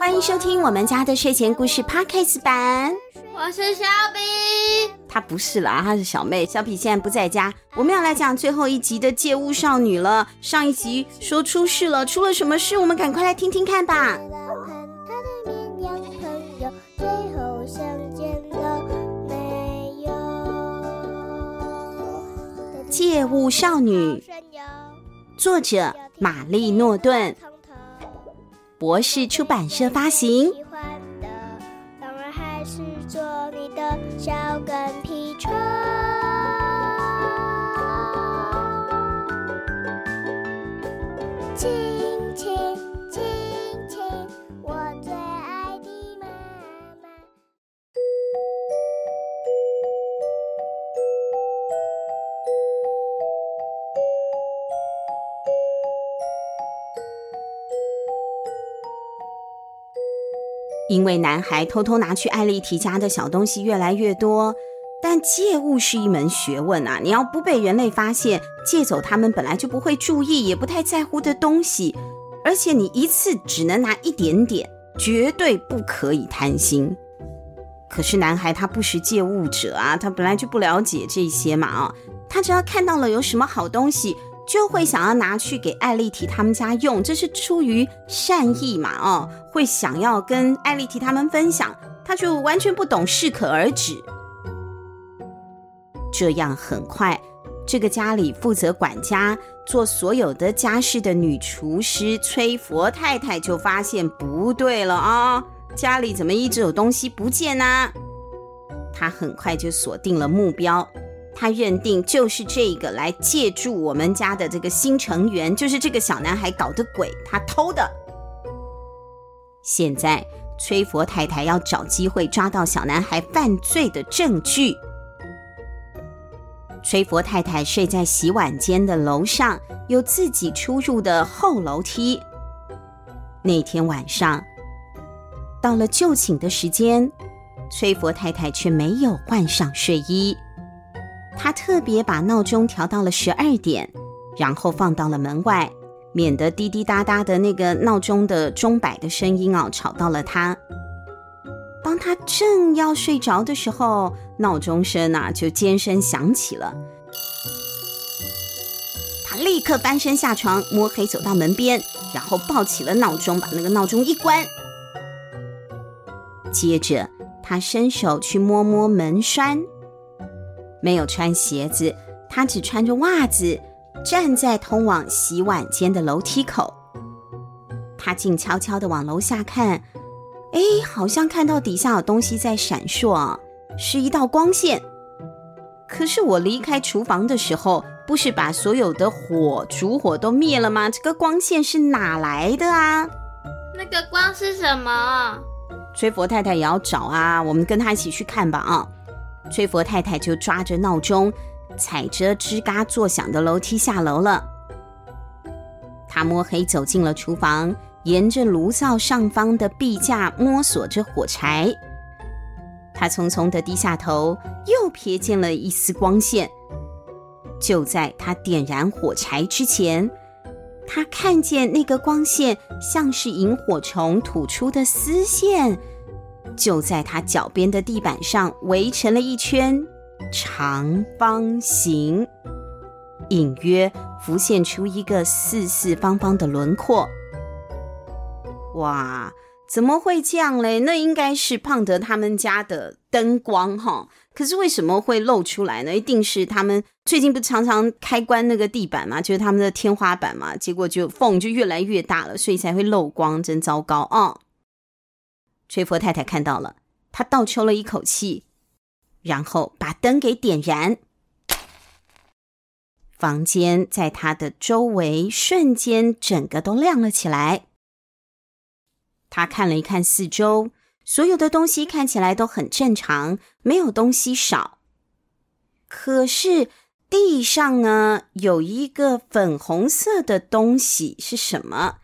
欢迎收听我们家的睡前故事 Podcast 版。我是小比，她不是啦，她是小妹。小比现在不在家，我们要来讲最后一集的借物少女了。上一集说出事了，出了什么事？我们赶快来听听看吧。借物少女，作者玛丽诺顿。博士出版社发行。因为男孩偷偷拿去艾丽缇家的小东西越来越多，但借物是一门学问啊！你要不被人类发现，借走他们本来就不会注意、也不太在乎的东西，而且你一次只能拿一点点，绝对不可以贪心。可是男孩他不是借物者啊，他本来就不了解这些嘛啊，他只要看到了有什么好东西。就会想要拿去给艾莉缇他们家用，这是出于善意嘛？哦，会想要跟艾莉缇他们分享，他就完全不懂适可而止。这样很快，这个家里负责管家、做所有的家事的女厨师崔佛太太就发现不对了啊、哦！家里怎么一直有东西不见呢？她很快就锁定了目标。他认定就是这个来借助我们家的这个新成员，就是这个小男孩搞的鬼，他偷的。现在崔佛太太要找机会抓到小男孩犯罪的证据。崔佛太太睡在洗碗间的楼上，有自己出入的后楼梯。那天晚上到了就寝的时间，崔佛太太却没有换上睡衣。他特别把闹钟调到了十二点，然后放到了门外，免得滴滴答答的那个闹钟的钟摆的声音啊吵到了他。当他正要睡着的时候，闹钟声啊就尖声响起了。他立刻翻身下床，摸黑走到门边，然后抱起了闹钟，把那个闹钟一关。接着，他伸手去摸摸门栓。没有穿鞋子，他只穿着袜子，站在通往洗碗间的楼梯口。他静悄悄地往楼下看，哎，好像看到底下有东西在闪烁，是一道光线。可是我离开厨房的时候，不是把所有的火、烛火都灭了吗？这个光线是哪来的啊？那个光是什么？崔佛太太也要找啊，我们跟他一起去看吧啊！崔佛太太就抓着闹钟，踩着吱嘎作响的楼梯下楼了。她摸黑走进了厨房，沿着炉灶上方的壁架摸索着火柴。她匆匆地低下头，又瞥见了一丝光线。就在她点燃火柴之前，她看见那个光线像是萤火虫吐出的丝线。就在他脚边的地板上围成了一圈长方形，隐约浮现出一个四四方方的轮廓。哇，怎么会这样嘞？那应该是胖德他们家的灯光哈。可是为什么会露出来呢？一定是他们最近不常常开关那个地板嘛，就是他们的天花板嘛，结果就缝就越来越大了，所以才会漏光，真糟糕啊！崔佛太太看到了，她倒抽了一口气，然后把灯给点燃。房间在她的周围瞬间整个都亮了起来。她看了一看四周，所有的东西看起来都很正常，没有东西少。可是地上呢，有一个粉红色的东西，是什么？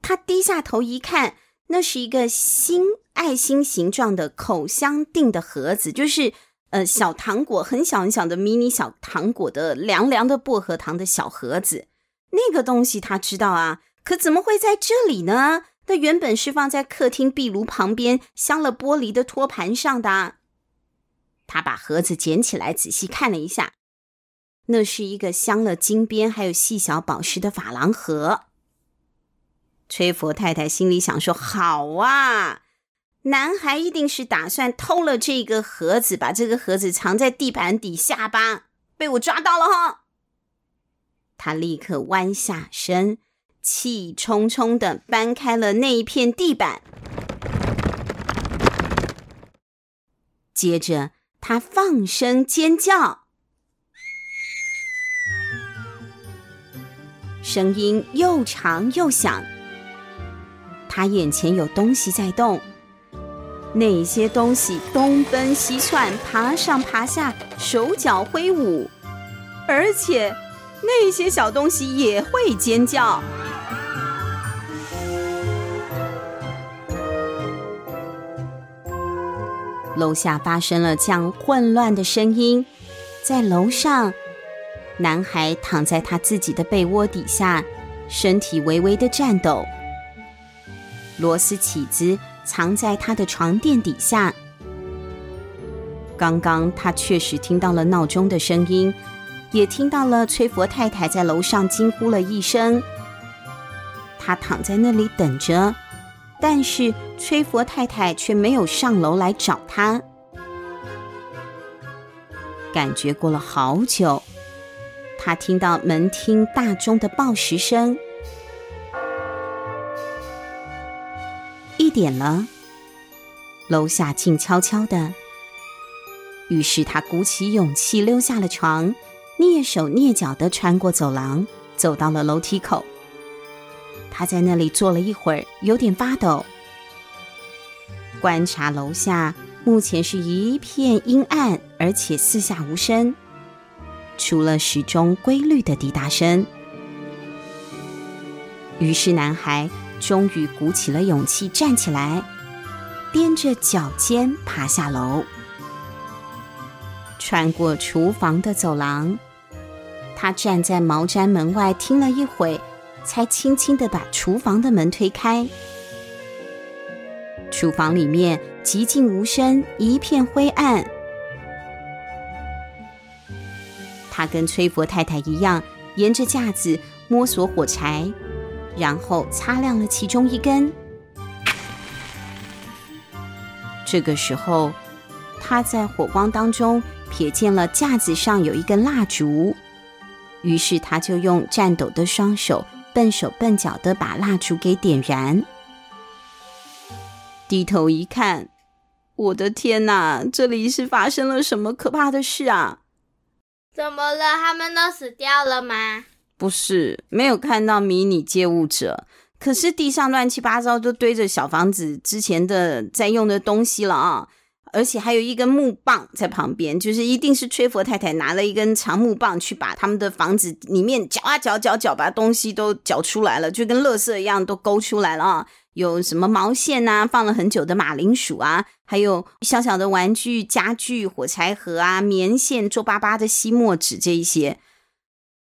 她低下头一看，那是一个心。爱心形状的口香定的盒子，就是呃小糖果，很小很小的迷你小糖果的凉凉的薄荷糖的小盒子。那个东西他知道啊，可怎么会在这里呢？那原本是放在客厅壁炉旁边镶了玻璃的托盘上的。他把盒子捡起来，仔细看了一下，那是一个镶了金边还有细小宝石的珐琅盒。崔佛太太心里想说：“好啊，男孩一定是打算偷了这个盒子，把这个盒子藏在地板底下吧？被我抓到了哈！”他立刻弯下身，气冲冲的搬开了那一片地板。接着，他放声尖叫，声音又长又响。他眼前有东西在动，那些东西东奔西窜，爬上爬下，手脚挥舞，而且。那些小东西也会尖叫。楼下发生了这样混乱的声音，在楼上，男孩躺在他自己的被窝底下，身体微微的颤抖。螺丝起子藏在他的床垫底下。刚刚他确实听到了闹钟的声音。也听到了崔佛太太在楼上惊呼了一声，他躺在那里等着，但是崔佛太太却没有上楼来找他。感觉过了好久，他听到门厅大钟的报时声，点了，楼下静悄悄的。于是他鼓起勇气溜下了床。蹑手蹑脚地穿过走廊，走到了楼梯口。他在那里坐了一会儿，有点发抖。观察楼下，目前是一片阴暗，而且四下无声，除了时钟规律的滴答声。于是，男孩终于鼓起了勇气站起来，踮着脚尖爬下楼，穿过厨房的走廊。他站在毛毡门外听了一会，才轻轻地把厨房的门推开。厨房里面寂静无声，一片灰暗。他跟崔佛太太一样，沿着架子摸索火柴，然后擦亮了其中一根。这个时候，他在火光当中瞥见了架子上有一根蜡烛。于是他就用颤抖的双手，笨手笨脚的把蜡烛给点燃。低头一看，我的天哪！这里是发生了什么可怕的事啊？怎么了？他们都死掉了吗？不是，没有看到迷你借物者，可是地上乱七八糟都堆着小房子之前的在用的东西了啊。而且还有一根木棒在旁边，就是一定是崔佛太太拿了一根长木棒去把他们的房子里面搅啊搅搅搅，把东西都搅出来了，就跟垃圾一样都勾出来了啊！有什么毛线啊，放了很久的马铃薯啊，还有小小的玩具、家具、火柴盒啊，棉线、皱巴巴的吸墨纸这一些。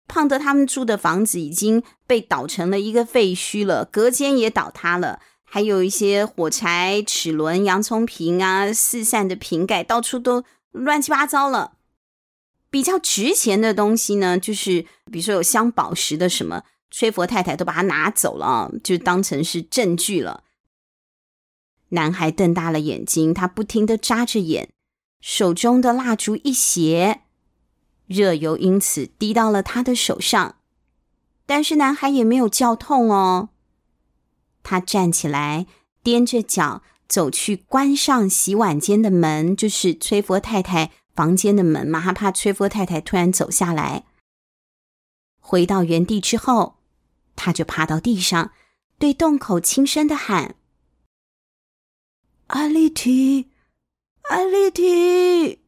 胖德他们住的房子已经被捣成了一个废墟了，隔间也倒塌了。还有一些火柴、齿轮、洋葱瓶啊，四散的瓶盖到处都乱七八糟了。比较值钱的东西呢，就是比如说有镶宝石的什么，崔佛太太都把它拿走了，就当成是证据了。男孩瞪大了眼睛，他不停的眨着眼，手中的蜡烛一斜，热油因此滴到了他的手上，但是男孩也没有叫痛哦。他站起来，踮着脚走去关上洗碗间的门，就是崔佛太太房间的门嘛。他怕崔佛太太突然走下来。回到原地之后，他就趴到地上，对洞口轻声的喊：“阿丽缇，阿丽缇。”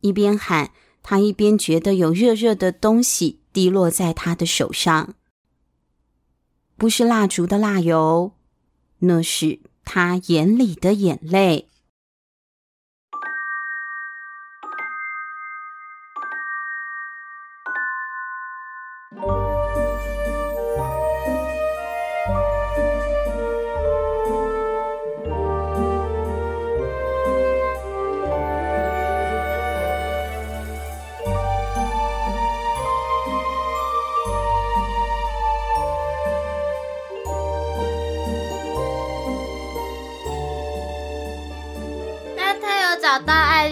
一边喊，他一边觉得有热热的东西滴落在他的手上。不是蜡烛的蜡油，那是他眼里的眼泪。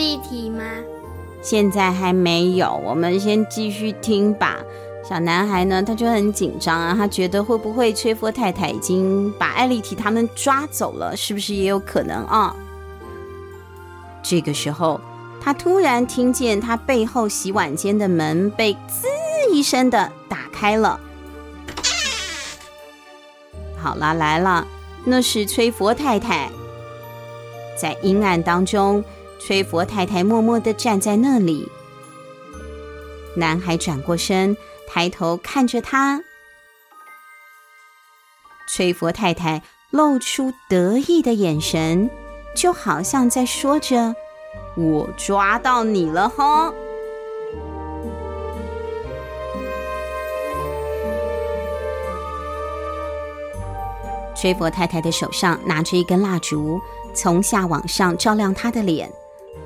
丽缇吗？现在还没有，我们先继续听吧。小男孩呢，他就很紧张啊，他觉得会不会崔佛太太已经把艾丽缇他们抓走了，是不是也有可能啊？这个时候，他突然听见他背后洗碗间的门被“滋”一声的打开了。好啦，来了，那是崔佛太太。在阴暗当中，崔佛太太默默地站在那里。男孩转过身。抬头看着他，崔佛太太露出得意的眼神，就好像在说着：“我抓到你了，哈！”崔佛太太的手上拿着一根蜡烛，从下往上照亮她的脸，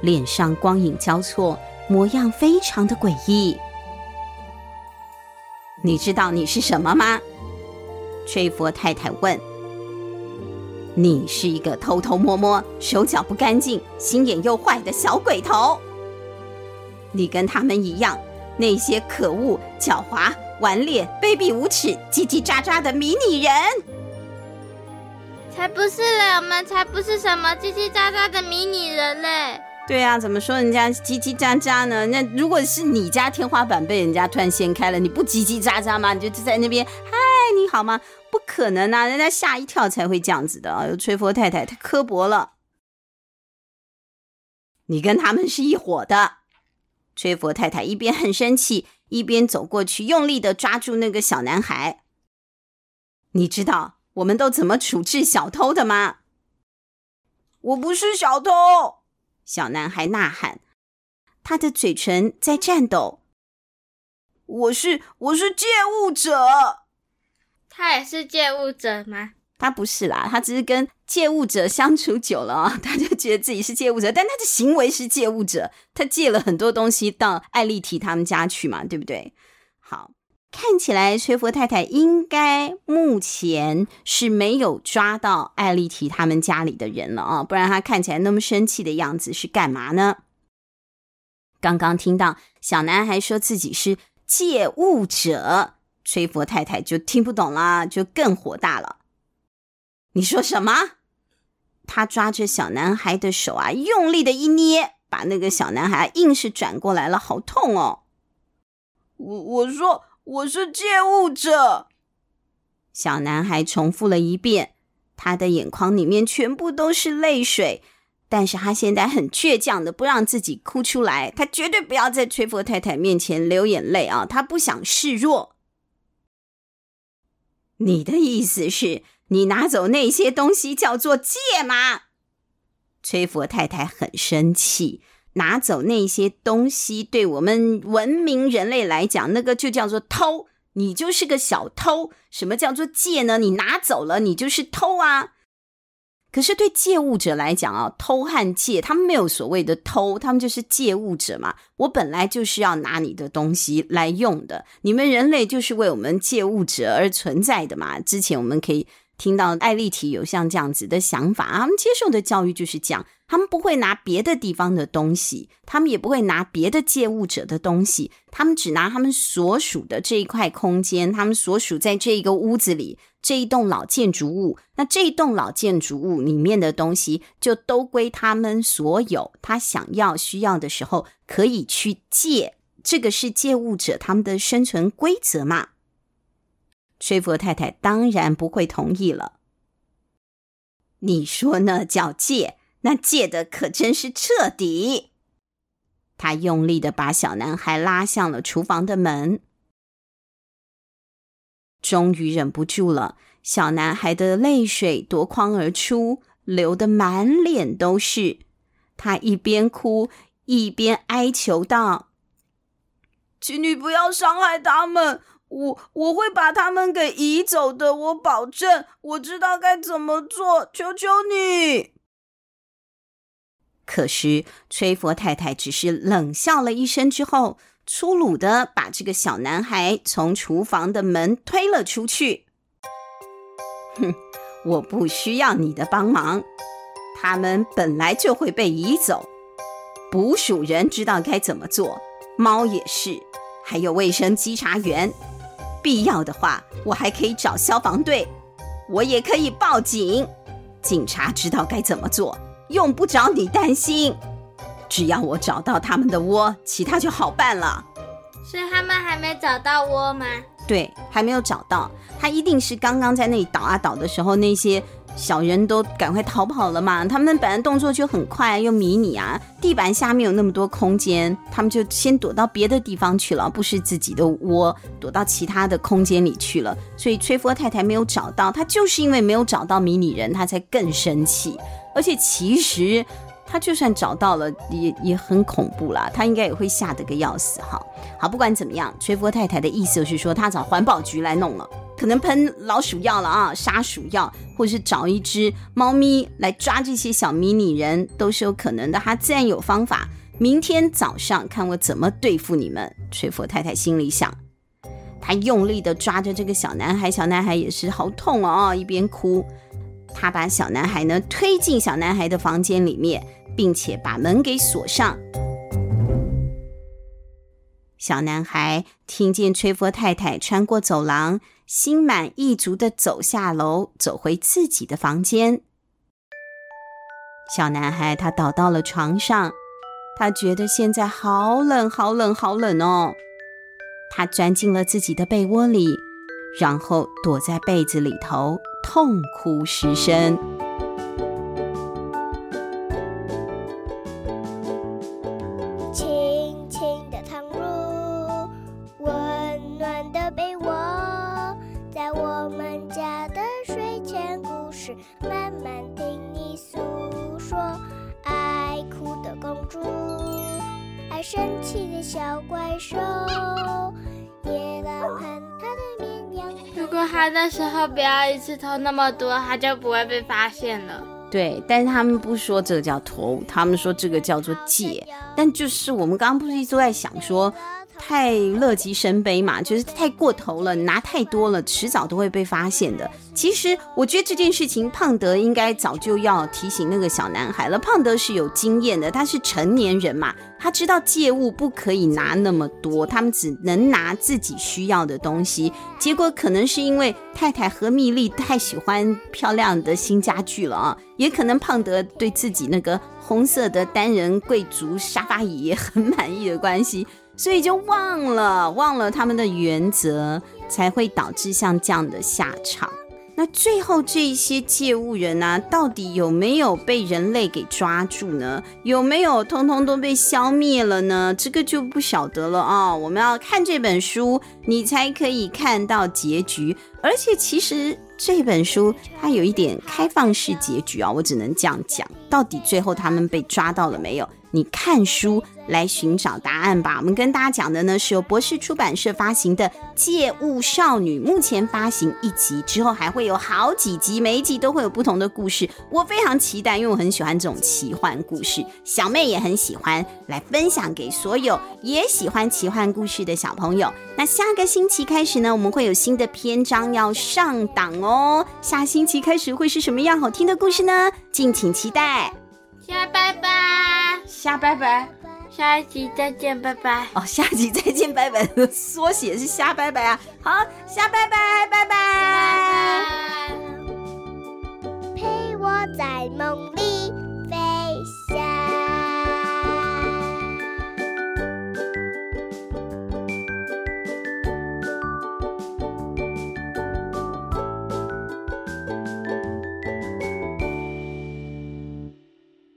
脸上光影交错，模样非常的诡异。你知道你是什么吗？崔佛太太问。你是一个偷偷摸摸、手脚不干净、心眼又坏的小鬼头。你跟他们一样，那些可恶、狡猾、顽劣、卑鄙无耻、叽叽喳喳的迷你人。才不是嘞，我们才不是什么叽叽喳喳的迷你人嘞。对啊，怎么说人家叽叽喳喳呢？那如果是你家天花板被人家突然掀开了，你不叽叽喳喳吗？你就在那边，嗨，你好吗？不可能啊，人家吓一跳才会这样子的。哎呦，崔佛太太太刻薄了，你跟他们是一伙的。吹佛太太一边很生气，一边走过去，用力的抓住那个小男孩。你知道我们都怎么处置小偷的吗？我不是小偷。小男孩呐喊，他的嘴唇在颤抖。我是我是借物者，他也是借物者吗？他不是啦，他只是跟借物者相处久了啊，他就觉得自己是借物者，但他的行为是借物者，他借了很多东西到艾丽缇他们家去嘛，对不对？看起来崔佛太太应该目前是没有抓到艾丽缇他们家里的人了啊，不然她看起来那么生气的样子是干嘛呢？刚刚听到小男孩说自己是借物者，崔佛太太就听不懂了，就更火大了。你说什么？他抓着小男孩的手啊，用力的一捏，把那个小男孩硬是转过来了，好痛哦！我我说。我是借物者。小男孩重复了一遍，他的眼眶里面全部都是泪水，但是他现在很倔强的不让自己哭出来，他绝对不要在崔佛太太面前流眼泪啊！他不想示弱。你的意思是你拿走那些东西叫做借吗？崔佛太太很生气。拿走那些东西，对我们文明人类来讲，那个就叫做偷。你就是个小偷。什么叫做借呢？你拿走了，你就是偷啊。可是对借物者来讲啊，偷和借，他们没有所谓的偷，他们就是借物者嘛。我本来就是要拿你的东西来用的，你们人类就是为我们借物者而存在的嘛。之前我们可以。听到艾丽缇有像这样子的想法，他们接受的教育就是这样，他们不会拿别的地方的东西，他们也不会拿别的借物者的东西，他们只拿他们所属的这一块空间，他们所属在这一个屋子里这一栋老建筑物，那这一栋老建筑物里面的东西就都归他们所有，他想要需要的时候可以去借，这个是借物者他们的生存规则嘛。崔佛太太当然不会同意了。你说那叫借，那借的可真是彻底。他用力的把小男孩拉向了厨房的门，终于忍不住了，小男孩的泪水夺眶而出，流得满脸都是。他一边哭一边哀求道：“请你不要伤害他们。”我我会把他们给移走的，我保证，我知道该怎么做，求求你。可是崔佛太太只是冷笑了一声之后，粗鲁的把这个小男孩从厨房的门推了出去。哼，我不需要你的帮忙，他们本来就会被移走。捕鼠人知道该怎么做，猫也是，还有卫生稽查员。必要的话，我还可以找消防队，我也可以报警。警察知道该怎么做，用不着你担心。只要我找到他们的窝，其他就好办了。是他们还没找到窝吗？对，还没有找到。他一定是刚刚在那里倒啊倒的时候，那些小人都赶快逃跑了嘛。他们本来动作就很快又迷你啊，地板下面有那么多空间，他们就先躲到别的地方去了，不是自己的窝，躲到其他的空间里去了。所以崔佛太太没有找到他，就是因为没有找到迷你人，他才更生气。而且其实。他就算找到了，也也很恐怖啦。他应该也会吓得个要死哈。好，不管怎么样，崔佛太太的意思是说，他找环保局来弄了，可能喷老鼠药了啊，杀鼠药，或是找一只猫咪来抓这些小迷你人，都是有可能的。他自然有方法。明天早上看我怎么对付你们。崔佛太太心里想，他用力的抓着这个小男孩，小男孩也是好痛哦，一边哭。他把小男孩呢推进小男孩的房间里面。并且把门给锁上。小男孩听见崔佛太太穿过走廊，心满意足的走下楼，走回自己的房间。小男孩他倒到了床上，他觉得现在好冷，好冷，好冷哦。他钻进了自己的被窝里，然后躲在被子里头痛哭失声。那时候不要一次偷那么多，他就不会被发现了。对，但是他们不说这个叫偷，他们说这个叫做借。但就是我们刚刚不是一直在想说。太乐极生悲嘛，就是太过头了，拿太多了，迟早都会被发现的。其实我觉得这件事情，胖德应该早就要提醒那个小男孩了。胖德是有经验的，他是成年人嘛，他知道借物不可以拿那么多，他们只能拿自己需要的东西。结果可能是因为太太何蜜莉太喜欢漂亮的新家具了啊，也可能胖德对自己那个红色的单人贵族沙发椅也很满意的关系。所以就忘了，忘了他们的原则，才会导致像这样的下场。那最后这些借物人呢、啊，到底有没有被人类给抓住呢？有没有通通都被消灭了呢？这个就不晓得了啊、我们要看这本书，你才可以看到结局。而且其实这本书它有一点开放式结局啊，我只能这样讲。到底最后他们被抓到了没有？你看书来寻找答案吧。我们跟大家讲的呢，是由博士出版社发行的《借物少女》，目前发行一集，之后还会有好几集，每一集都会有不同的故事。我非常期待，因为我很喜欢这种奇幻故事，小妹也很喜欢，来分享给所有也喜欢奇幻故事的小朋友。那下个星期开始呢，我们会有新的篇章要上档哦。下星期开始会是什么样好听的故事呢？敬请期待。下拜拜，下拜拜，下一集再见，拜拜。哦，下集再见，拜拜，缩写是下拜拜啊。好，下拜拜，拜拜。陪我在梦。